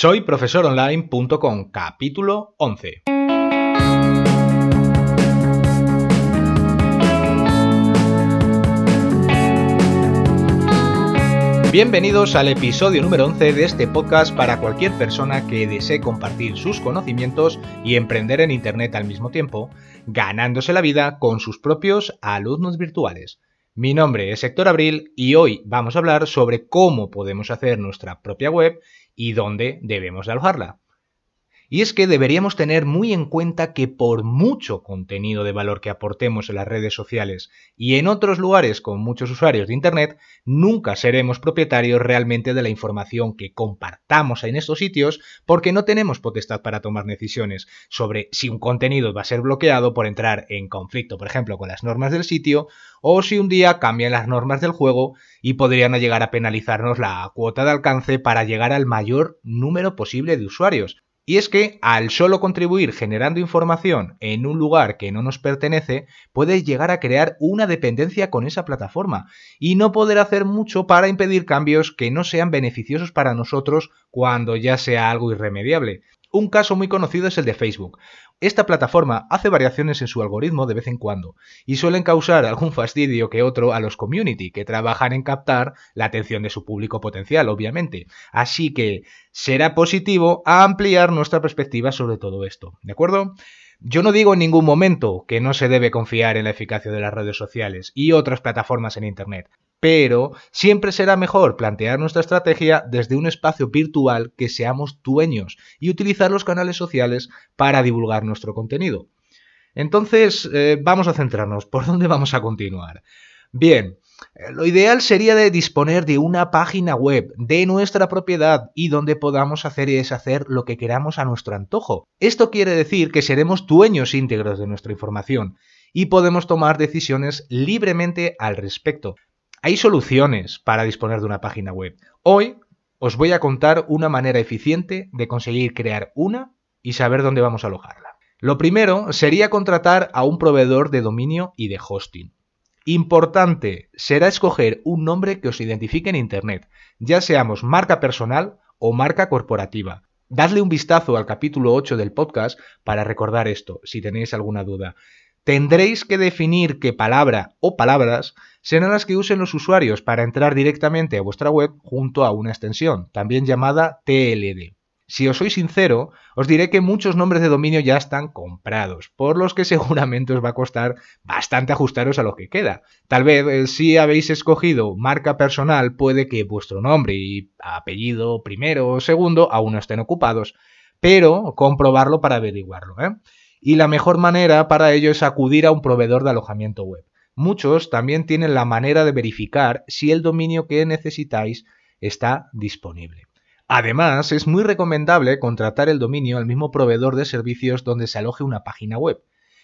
Soy profesoronline.com, capítulo 11. Bienvenidos al episodio número 11 de este podcast para cualquier persona que desee compartir sus conocimientos y emprender en Internet al mismo tiempo, ganándose la vida con sus propios alumnos virtuales. Mi nombre es Héctor Abril y hoy vamos a hablar sobre cómo podemos hacer nuestra propia web y dónde debemos de alojarla. Y es que deberíamos tener muy en cuenta que por mucho contenido de valor que aportemos en las redes sociales y en otros lugares con muchos usuarios de Internet, nunca seremos propietarios realmente de la información que compartamos en estos sitios porque no tenemos potestad para tomar decisiones sobre si un contenido va a ser bloqueado por entrar en conflicto, por ejemplo, con las normas del sitio, o si un día cambian las normas del juego y podrían llegar a penalizarnos la cuota de alcance para llegar al mayor número posible de usuarios. Y es que al solo contribuir generando información en un lugar que no nos pertenece, puede llegar a crear una dependencia con esa plataforma y no poder hacer mucho para impedir cambios que no sean beneficiosos para nosotros cuando ya sea algo irremediable. Un caso muy conocido es el de Facebook. Esta plataforma hace variaciones en su algoritmo de vez en cuando y suelen causar algún fastidio que otro a los community que trabajan en captar la atención de su público potencial, obviamente. Así que será positivo ampliar nuestra perspectiva sobre todo esto, ¿de acuerdo? Yo no digo en ningún momento que no se debe confiar en la eficacia de las redes sociales y otras plataformas en Internet, pero siempre será mejor plantear nuestra estrategia desde un espacio virtual que seamos dueños y utilizar los canales sociales para divulgar nuestro contenido. Entonces, eh, vamos a centrarnos. ¿Por dónde vamos a continuar? Bien, eh, lo ideal sería de disponer de una página web de nuestra propiedad y donde podamos hacer y deshacer lo que queramos a nuestro antojo. Esto quiere decir que seremos dueños íntegros de nuestra información y podemos tomar decisiones libremente al respecto. Hay soluciones para disponer de una página web. Hoy os voy a contar una manera eficiente de conseguir crear una y saber dónde vamos a alojarla. Lo primero sería contratar a un proveedor de dominio y de hosting. Importante será escoger un nombre que os identifique en Internet, ya seamos marca personal o marca corporativa. Dadle un vistazo al capítulo 8 del podcast para recordar esto, si tenéis alguna duda. Tendréis que definir qué palabra o palabras serán las que usen los usuarios para entrar directamente a vuestra web junto a una extensión, también llamada TLD. Si os soy sincero, os diré que muchos nombres de dominio ya están comprados, por los que seguramente os va a costar bastante ajustaros a lo que queda. Tal vez eh, si habéis escogido marca personal, puede que vuestro nombre y apellido primero o segundo aún no estén ocupados, pero comprobarlo para averiguarlo. ¿eh? Y la mejor manera para ello es acudir a un proveedor de alojamiento web. Muchos también tienen la manera de verificar si el dominio que necesitáis está disponible. Además, es muy recomendable contratar el dominio al mismo proveedor de servicios donde se aloje una página web.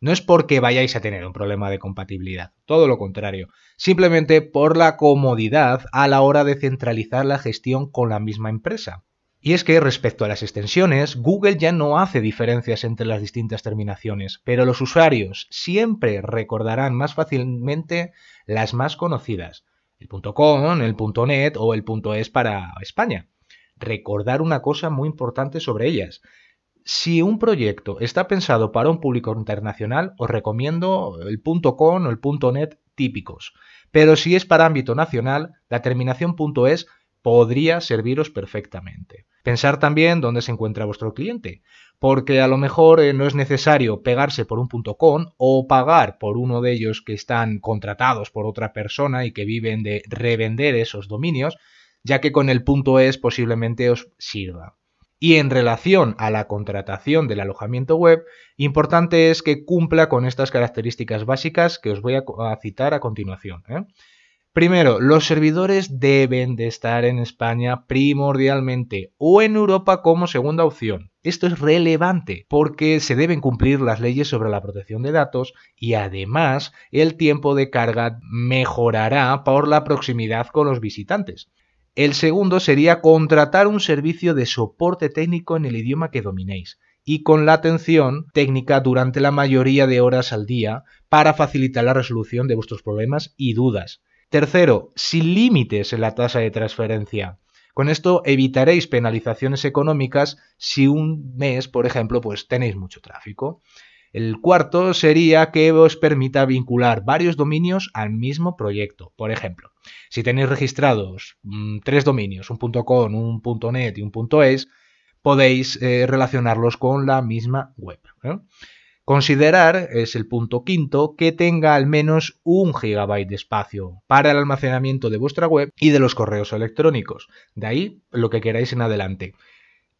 No es porque vayáis a tener un problema de compatibilidad, todo lo contrario, simplemente por la comodidad a la hora de centralizar la gestión con la misma empresa. Y es que respecto a las extensiones, Google ya no hace diferencias entre las distintas terminaciones, pero los usuarios siempre recordarán más fácilmente las más conocidas, el .com, el .net o el .es para España recordar una cosa muy importante sobre ellas. Si un proyecto está pensado para un público internacional, os recomiendo el .com o el .net típicos. Pero si es para ámbito nacional, la terminación .es podría serviros perfectamente. Pensar también dónde se encuentra vuestro cliente, porque a lo mejor eh, no es necesario pegarse por un .com o pagar por uno de ellos que están contratados por otra persona y que viven de revender esos dominios, ya que con el punto es posiblemente os sirva. Y en relación a la contratación del alojamiento web, importante es que cumpla con estas características básicas que os voy a, citar a continuación. ¿eh? Primero, los servidores deben de estar en España primordialmente o en Europa como segunda opción. Esto es relevante porque se deben cumplir las leyes sobre la protección de datos y además el tiempo de carga mejorará por la proximidad con los visitantes. El segundo sería contratar un servicio de soporte técnico en el idioma que dominéis y con la atención técnica durante la mayoría de horas al día para facilitar la resolución de vuestros problemas y dudas. Tercero, sin límites en la tasa de transferencia. Con esto evitaréis penalizaciones económicas si un mes, por ejemplo, pues tenéis mucho tráfico. El cuarto sería que os permita vincular varios dominios al mismo proyecto. Por ejemplo, si tenéis registrados mm, tres dominios, un .com, un .net y un .es, podéis eh, relacionarlos con la misma web. Considerar, es el punto quinto, que tenga al menos un gigabyte de espacio para el almacenamiento de vuestra web y de los correos electrónicos. De ahí lo que queráis en adelante.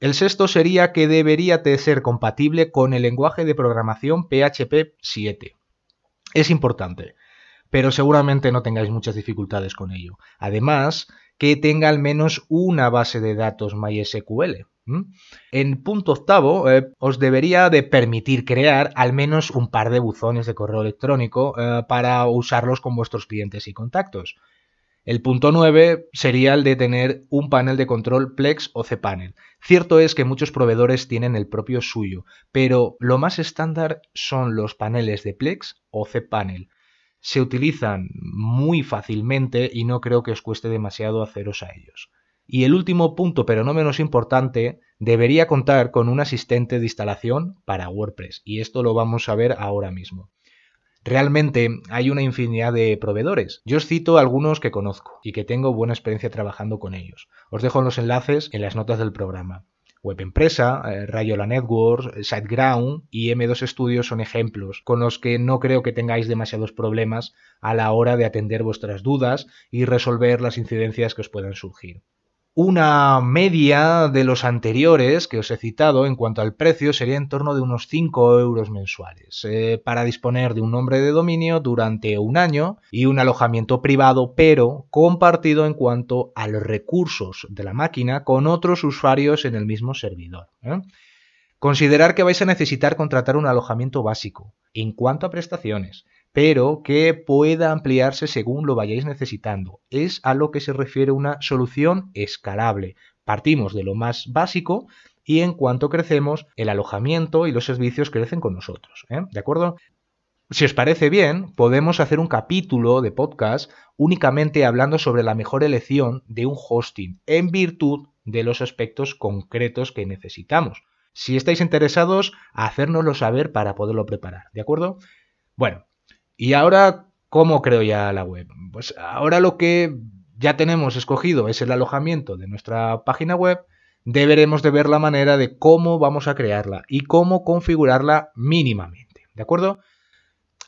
El sexto sería que debería de ser compatible con el lenguaje de programación PHP 7. Es importante, pero seguramente no tengáis muchas dificultades con ello. Además, que tenga al menos una base de datos MySQL. En punto octavo, eh, os debería de permitir crear al menos un par de buzones de correo electrónico eh, para usarlos con vuestros clientes y contactos. El punto 9 sería el de tener un panel de control Plex o cPanel. Cierto es que muchos proveedores tienen el propio suyo, pero lo más estándar son los paneles de Plex o cPanel. Se utilizan muy fácilmente y no creo que os cueste demasiado haceros a ellos. Y el último punto, pero no menos importante, debería contar con un asistente de instalación para WordPress. Y esto lo vamos a ver ahora mismo. Realmente hay una infinidad de proveedores. Yo os cito algunos que conozco y que tengo buena experiencia trabajando con ellos. Os dejo los enlaces en las notas del programa. Web Empresa, eh, Rayola Networks, SiteGround y M2 Studios son ejemplos con los que no creo que tengáis demasiados problemas a la hora de atender vuestras dudas y resolver las incidencias que os puedan surgir. Una media de los anteriores que os he citado en cuanto al precio sería en torno de unos 5 euros mensuales eh, para disponer de un nombre de dominio durante un año y un alojamiento privado pero compartido en cuanto a los recursos de la máquina con otros usuarios en el mismo servidor. ¿eh? Considerar que vais a necesitar contratar un alojamiento básico en cuanto a prestaciones pero que pueda ampliarse según lo vayáis necesitando. Es a lo que se refiere una solución escalable. Partimos de lo más básico y en cuanto crecemos, el alojamiento y los servicios crecen con nosotros. ¿eh? ¿De acuerdo? Si os parece bien, podemos hacer un capítulo de podcast únicamente hablando sobre la mejor elección de un hosting en virtud de los aspectos concretos que necesitamos. Si estáis interesados, hacérnoslo saber para poderlo preparar, ¿de acuerdo? Bueno, y ahora, ¿cómo creo ya la web? Pues ahora lo que ya tenemos escogido es el alojamiento de nuestra página web, deberemos de ver la manera de cómo vamos a crearla y cómo configurarla mínimamente. ¿De acuerdo?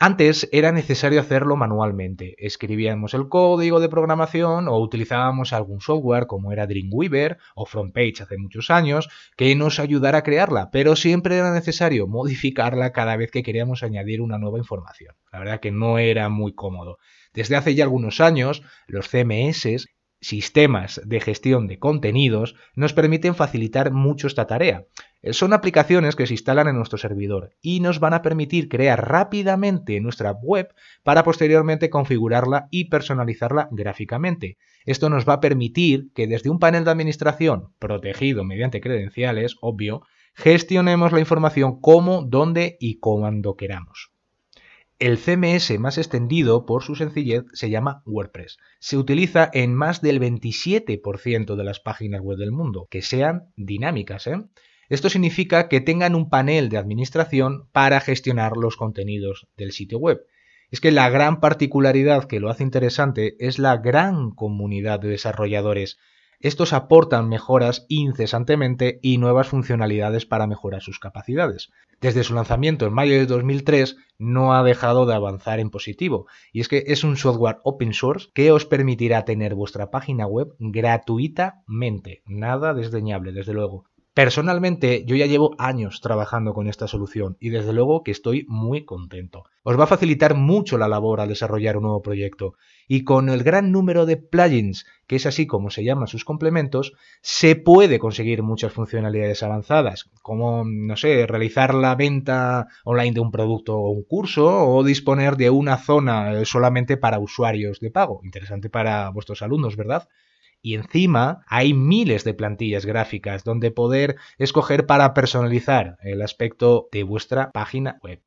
Antes era necesario hacerlo manualmente. Escribíamos el código de programación o utilizábamos algún software como era Dreamweaver o FrontPage hace muchos años que nos ayudara a crearla, pero siempre era necesario modificarla cada vez que queríamos añadir una nueva información. La verdad que no era muy cómodo. Desde hace ya algunos años, los CMS sistemas de gestión de contenidos nos permiten facilitar mucho esta tarea. Eh, son aplicaciones que se instalan en nuestro servidor y nos van a permitir crear rápidamente nuestra web para posteriormente configurarla y personalizarla gráficamente. Esto nos va a permitir que desde un panel de administración protegido mediante credenciales, obvio, gestionemos la información como, dónde y cuando queramos. El CMS más extendido por su sencillez se llama WordPress. Se utiliza en más del 27% de las páginas web del mundo, que sean dinámicas. ¿eh? Esto significa que tengan un panel de administración para gestionar los contenidos del sitio web. Es que la gran particularidad que lo hace interesante es la gran comunidad de desarrolladores estos aportan mejoras incesantemente y nuevas funcionalidades para mejorar sus capacidades. Desde su lanzamiento en mayo de 2003 no ha dejado de avanzar en positivo, y es que es un software open source que os permitirá tener vuestra página web gratuitamente, nada desdeñable desde luego. Personalmente, yo ya llevo años trabajando con esta solución y desde luego que estoy muy contento. Os va a facilitar mucho la labor al desarrollar un nuevo proyecto y con el gran número de plugins, que es así como se llaman sus complementos, se puede conseguir muchas funcionalidades avanzadas, como, no sé, realizar la venta online de un producto o un curso o disponer de una zona solamente para usuarios de pago. Interesante para vuestros alumnos, ¿verdad? Y encima hay miles de plantillas gráficas donde poder escoger para personalizar el aspecto de vuestra página web.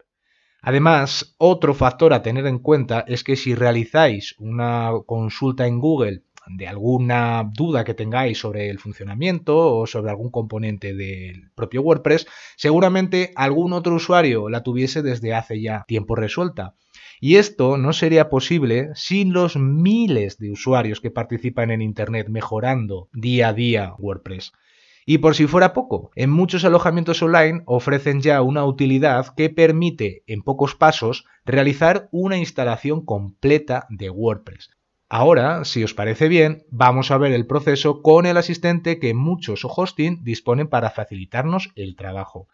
Además, otro factor a tener en cuenta es que si realizáis una consulta en Google de alguna duda que tengáis sobre el funcionamiento o sobre algún componente del propio WordPress, seguramente algún otro usuario la tuviese desde hace ya tiempo resuelta. Y esto no sería posible sin los miles de usuarios que participan en Internet mejorando día a día WordPress. Y por si fuera poco, en muchos alojamientos online ofrecen ya una utilidad que permite en pocos pasos realizar una instalación completa de WordPress. Ahora, si os parece bien, vamos a ver el proceso con el asistente que muchos hosting disponen para facilitarnos el trabajo.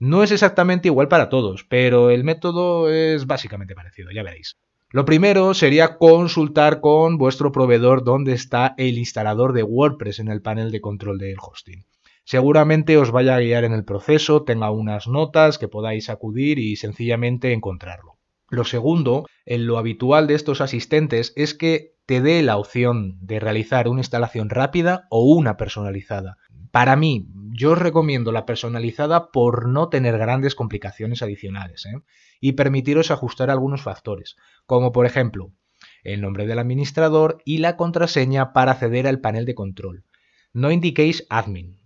No es exactamente igual para todos, pero el método es básicamente parecido, ya veréis. Lo primero sería consultar con vuestro proveedor dónde está el instalador de WordPress en el panel de control del hosting. Seguramente os vaya a guiar en el proceso, tenga unas notas que podáis acudir y sencillamente encontrarlo. Lo segundo, en lo habitual de estos asistentes, es que te dé la opción de realizar una instalación rápida o una personalizada. Para mí, yo os recomiendo la personalizada por no tener grandes complicaciones adicionales ¿eh? y permitiros ajustar algunos factores, como por ejemplo el nombre del administrador y la contraseña para acceder al panel de control. No indiquéis admin.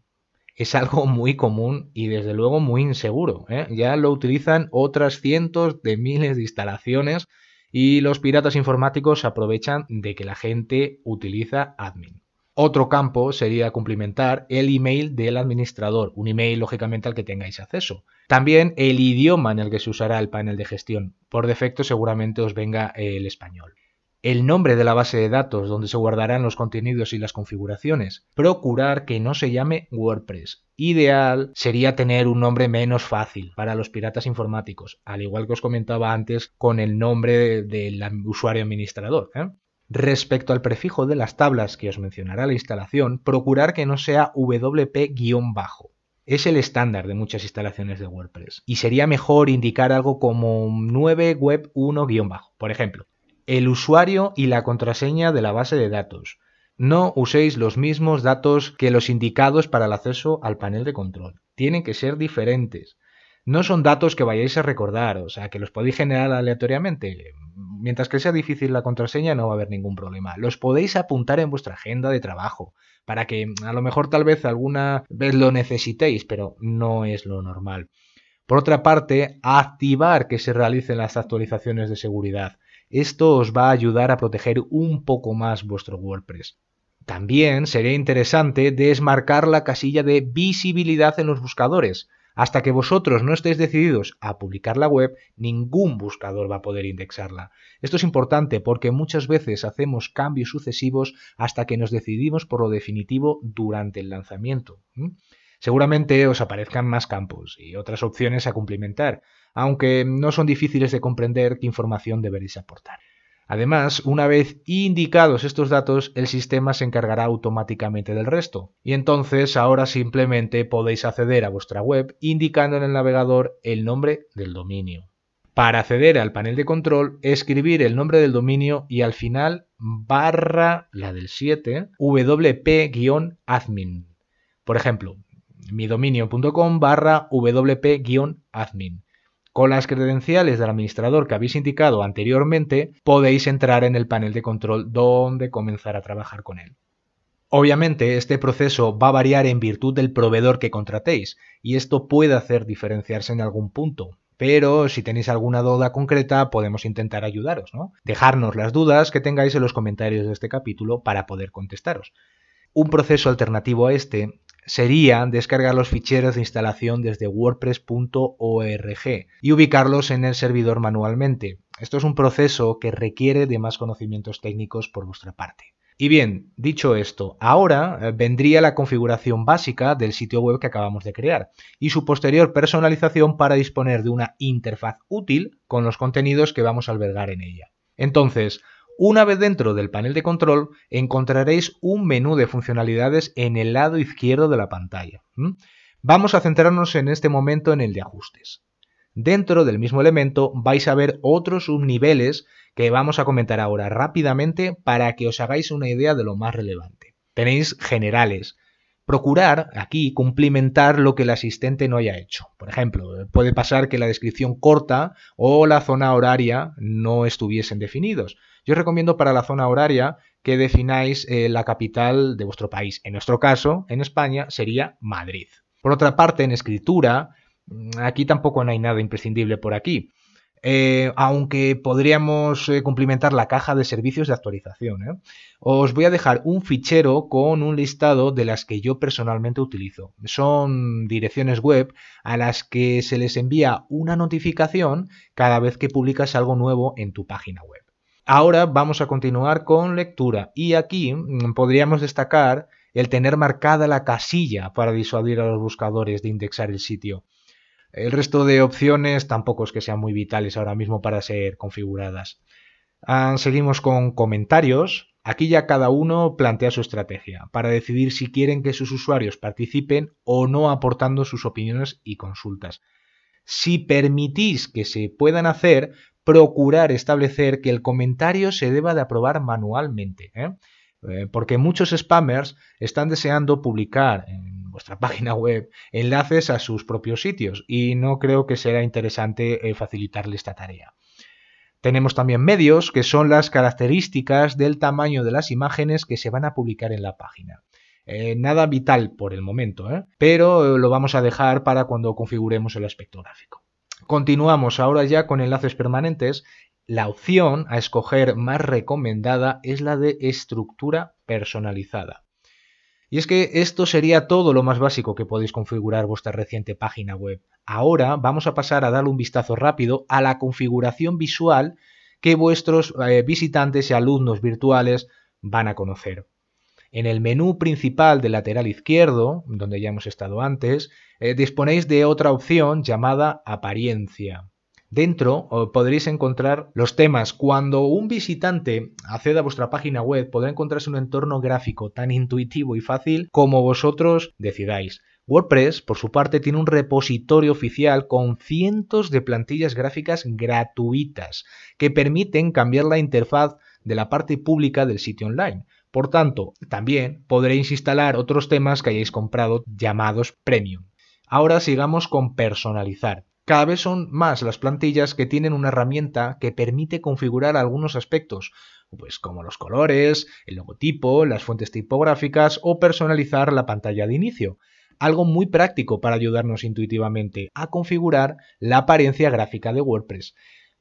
Es algo muy común y desde luego muy inseguro. ¿eh? Ya lo utilizan otras cientos de miles de instalaciones y los piratas informáticos aprovechan de que la gente utiliza admin. Otro campo sería cumplimentar el email del administrador, un email lógicamente al que tengáis acceso. También el idioma en el que se usará el panel de gestión. Por defecto seguramente os venga el español. El nombre de la base de datos donde se guardarán los contenidos y las configuraciones. Procurar que no se llame WordPress. Ideal sería tener un nombre menos fácil para los piratas informáticos, al igual que os comentaba antes con el nombre del usuario administrador. ¿eh? Respecto al prefijo de las tablas que os mencionará la instalación, procurar que no sea WP-bajo. Es el estándar de muchas instalaciones de WordPress y sería mejor indicar algo como 9web1-bajo. Por ejemplo, el usuario y la contraseña de la base de datos. No uséis los mismos datos que los indicados para el acceso al panel de control. Tienen que ser diferentes. No son datos que vayáis a recordar, o sea, que los podéis generar aleatoriamente mientras que sea difícil la contraseña no va a haber ningún problema. Los podéis apuntar en vuestra agenda de trabajo para que a lo mejor tal vez alguna vez lo necesitéis, pero no es lo normal. Por otra parte, activar que se realicen las actualizaciones de seguridad. Esto os va a ayudar a proteger un poco más vuestro WordPress. También sería interesante desmarcar la casilla de visibilidad en los buscadores. Hasta que vosotros no estéis decididos a publicar la web, ningún buscador va a poder indexarla. Esto es importante porque muchas veces hacemos cambios sucesivos hasta que nos decidimos por lo definitivo durante el lanzamiento. Seguramente os aparezcan más campos y otras opciones a cumplimentar, aunque no son difíciles de comprender qué información deberéis aportar. Además, una vez indicados estos datos, el sistema se encargará automáticamente del resto. Y entonces ahora simplemente podéis acceder a vuestra web indicando en el navegador el nombre del dominio. Para acceder al panel de control, escribir el nombre del dominio y al final barra la del 7 wp-admin. Por ejemplo, midominio.com barra wp-admin. Con las credenciales del administrador que habéis indicado anteriormente, podéis entrar en el panel de control donde comenzar a trabajar con él. Obviamente, este proceso va a variar en virtud del proveedor que contratéis, y esto puede hacer diferenciarse en algún punto. Pero si tenéis alguna duda concreta, podemos intentar ayudaros, ¿no? Dejarnos las dudas que tengáis en los comentarios de este capítulo para poder contestaros. Un proceso alternativo a este sería descargar los ficheros de instalación desde wordpress.org y ubicarlos en el servidor manualmente. Esto es un proceso que requiere de más conocimientos técnicos por vuestra parte. Y bien, dicho esto, ahora eh, vendría la configuración básica del sitio web que acabamos de crear y su posterior personalización para disponer de una interfaz útil con los contenidos que vamos a albergar en ella. Entonces, una vez dentro del panel de control encontraréis un menú de funcionalidades en el lado izquierdo de la pantalla. Vamos a centrarnos en este momento en el de ajustes. Dentro del mismo elemento vais a ver otros subniveles que vamos a comentar ahora rápidamente para que os hagáis una idea de lo más relevante. Tenéis generales, Procurar aquí cumplimentar lo que el asistente no haya hecho. Por ejemplo, puede pasar que la descripción corta o la zona horaria no estuviesen definidos. Yo recomiendo para la zona horaria que defináis eh, la capital de vuestro país. En nuestro caso, en España, sería Madrid. Por otra parte, en escritura, mm, aquí tampoco no hay nada imprescindible por aquí. Eh, aunque podríamos eh, cumplimentar la caja de servicios de actualización. ¿eh? Os voy a dejar un fichero con un listado de las que yo personalmente utilizo. Son direcciones web a las que se les envía una notificación cada vez que publicas algo nuevo en tu página web. Ahora vamos a continuar con lectura y aquí mm, podríamos destacar el tener marcada la casilla para disuadir a los buscadores de indexar el sitio. El resto de opciones tampoco es que sean muy vitales ahora mismo para ser configuradas. Ah, seguimos con comentarios. Aquí ya cada uno plantea su estrategia para decidir si quieren que sus usuarios participen o no aportando sus opiniones y consultas. Si permitís que se puedan hacer, procurar establecer que el comentario se deba de aprobar manualmente. ¿eh? Eh, porque muchos spammers están deseando publicar en vuestra página web enlaces a sus propios sitios y no creo que sea interesante eh, facilitarle esta tarea. Tenemos también medios, que son las características del tamaño de las imágenes que se van a publicar en la página. Nada vital por el momento, pero lo vamos a dejar para cuando configuremos el aspecto gráfico. Continuamos ahora ya con enlaces permanentes la opción a escoger más recomendada es la de estructura personalizada. Y es que esto sería todo lo más básico que podéis configurar vuestra reciente página web. Ahora vamos a pasar a darle un vistazo rápido a la configuración visual que vuestros eh, visitantes y alumnos virtuales van a conocer. En el menú principal del lateral izquierdo, donde ya hemos estado antes, eh, disponéis de otra opción llamada apariencia. Dentro podréis encontrar los temas. Cuando un visitante acceda a vuestra página web, podrá encontrarse un entorno gráfico tan intuitivo y fácil como vosotros decidáis. WordPress, por su parte, tiene un repositorio oficial con cientos de plantillas gráficas gratuitas que permiten cambiar la interfaz de la parte pública del sitio online. Por tanto, también podréis instalar otros temas que hayáis comprado llamados premium. Ahora sigamos con personalizar. Cada vez son más las plantillas que tienen una herramienta que permite configurar algunos aspectos, pues como los colores, el logotipo, las fuentes tipográficas o personalizar la pantalla de inicio. Algo muy práctico para ayudarnos intuitivamente a configurar la apariencia gráfica de WordPress.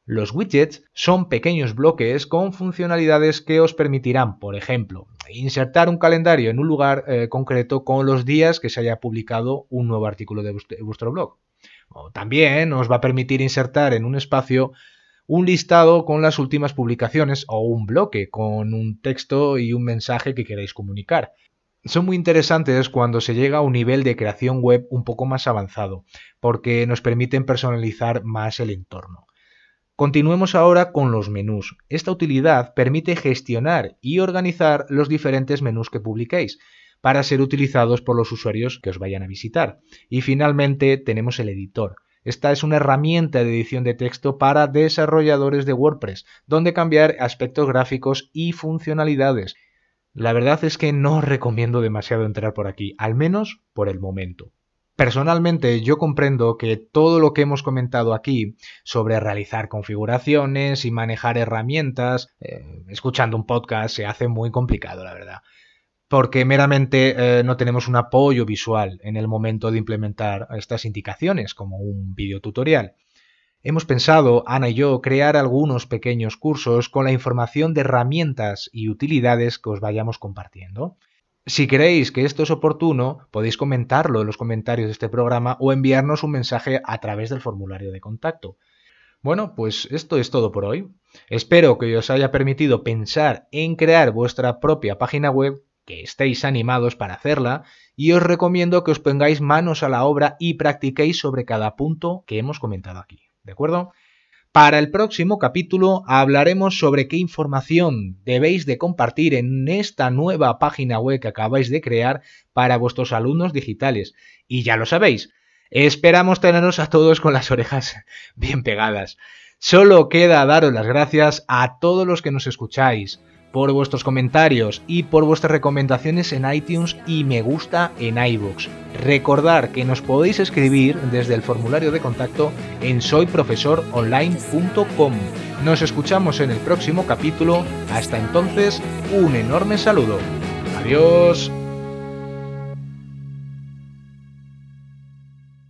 Los widgets son pequeños bloques con funcionalidades que os permitirán, por ejemplo, insertar un calendario en un lugar eh, concreto con los días que se haya publicado un nuevo artículo de vuestro blog también os va a permitir insertar en un espacio un listado con las últimas publicaciones o un bloque con un texto y un mensaje que queréis comunicar. Son muy interesantes cuando se llega a un nivel de creación web un poco más avanzado, porque nos permiten personalizar más el entorno. Continuemos ahora con los menús. Esta utilidad permite gestionar y organizar los diferentes menús que publiquéis, para ser utilizados por los usuarios que os vayan a visitar. Y finalmente tenemos el editor. Esta es una herramienta de edición de texto para desarrolladores de WordPress, donde cambiar aspectos gráficos y funcionalidades. La verdad es que no os recomiendo demasiado entrar por aquí, al menos por el momento. Personalmente yo comprendo que todo lo que hemos comentado aquí sobre realizar configuraciones y manejar herramientas, eh, escuchando un podcast, se hace muy complicado, la verdad porque meramente eh, no tenemos un apoyo visual en el momento de implementar estas indicaciones, como un video tutorial. Hemos pensado, Ana y yo, crear algunos pequeños cursos con la información de herramientas y utilidades que os vayamos compartiendo. Si creéis que esto es oportuno, podéis comentarlo en los comentarios de este programa o enviarnos un mensaje a través del formulario de contacto. Bueno, pues esto es todo por hoy. Espero que os haya permitido pensar en crear vuestra propia página web que estéis animados para hacerla y os recomiendo que os pongáis manos a la obra y practiquéis sobre cada punto que hemos comentado aquí. ¿De acuerdo? Para el próximo capítulo hablaremos sobre qué información debéis de compartir en esta nueva página web que acabáis de crear para vuestros alumnos digitales. Y ya lo sabéis, esperamos teneros a todos con las orejas bien pegadas. Solo queda daros las gracias a todos los que nos escucháis por vuestros comentarios y por vuestras recomendaciones en iTunes y me gusta en iVoox. Recordar que nos podéis escribir desde el formulario de contacto en soyprofesoronline.com. Nos escuchamos en el próximo capítulo. Hasta entonces, un enorme saludo. Adiós.